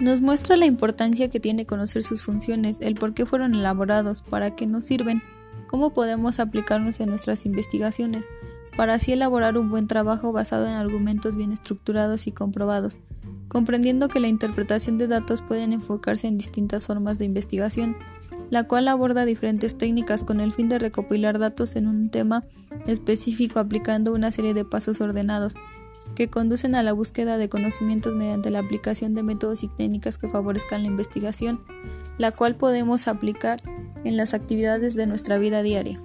Nos muestra la importancia que tiene conocer sus funciones, el por qué fueron elaborados, para qué nos sirven, cómo podemos aplicarnos en nuestras investigaciones, para así elaborar un buen trabajo basado en argumentos bien estructurados y comprobados, comprendiendo que la interpretación de datos pueden enfocarse en distintas formas de investigación, la cual aborda diferentes técnicas con el fin de recopilar datos en un tema específico aplicando una serie de pasos ordenados que conducen a la búsqueda de conocimientos mediante la aplicación de métodos y técnicas que favorezcan la investigación, la cual podemos aplicar en las actividades de nuestra vida diaria.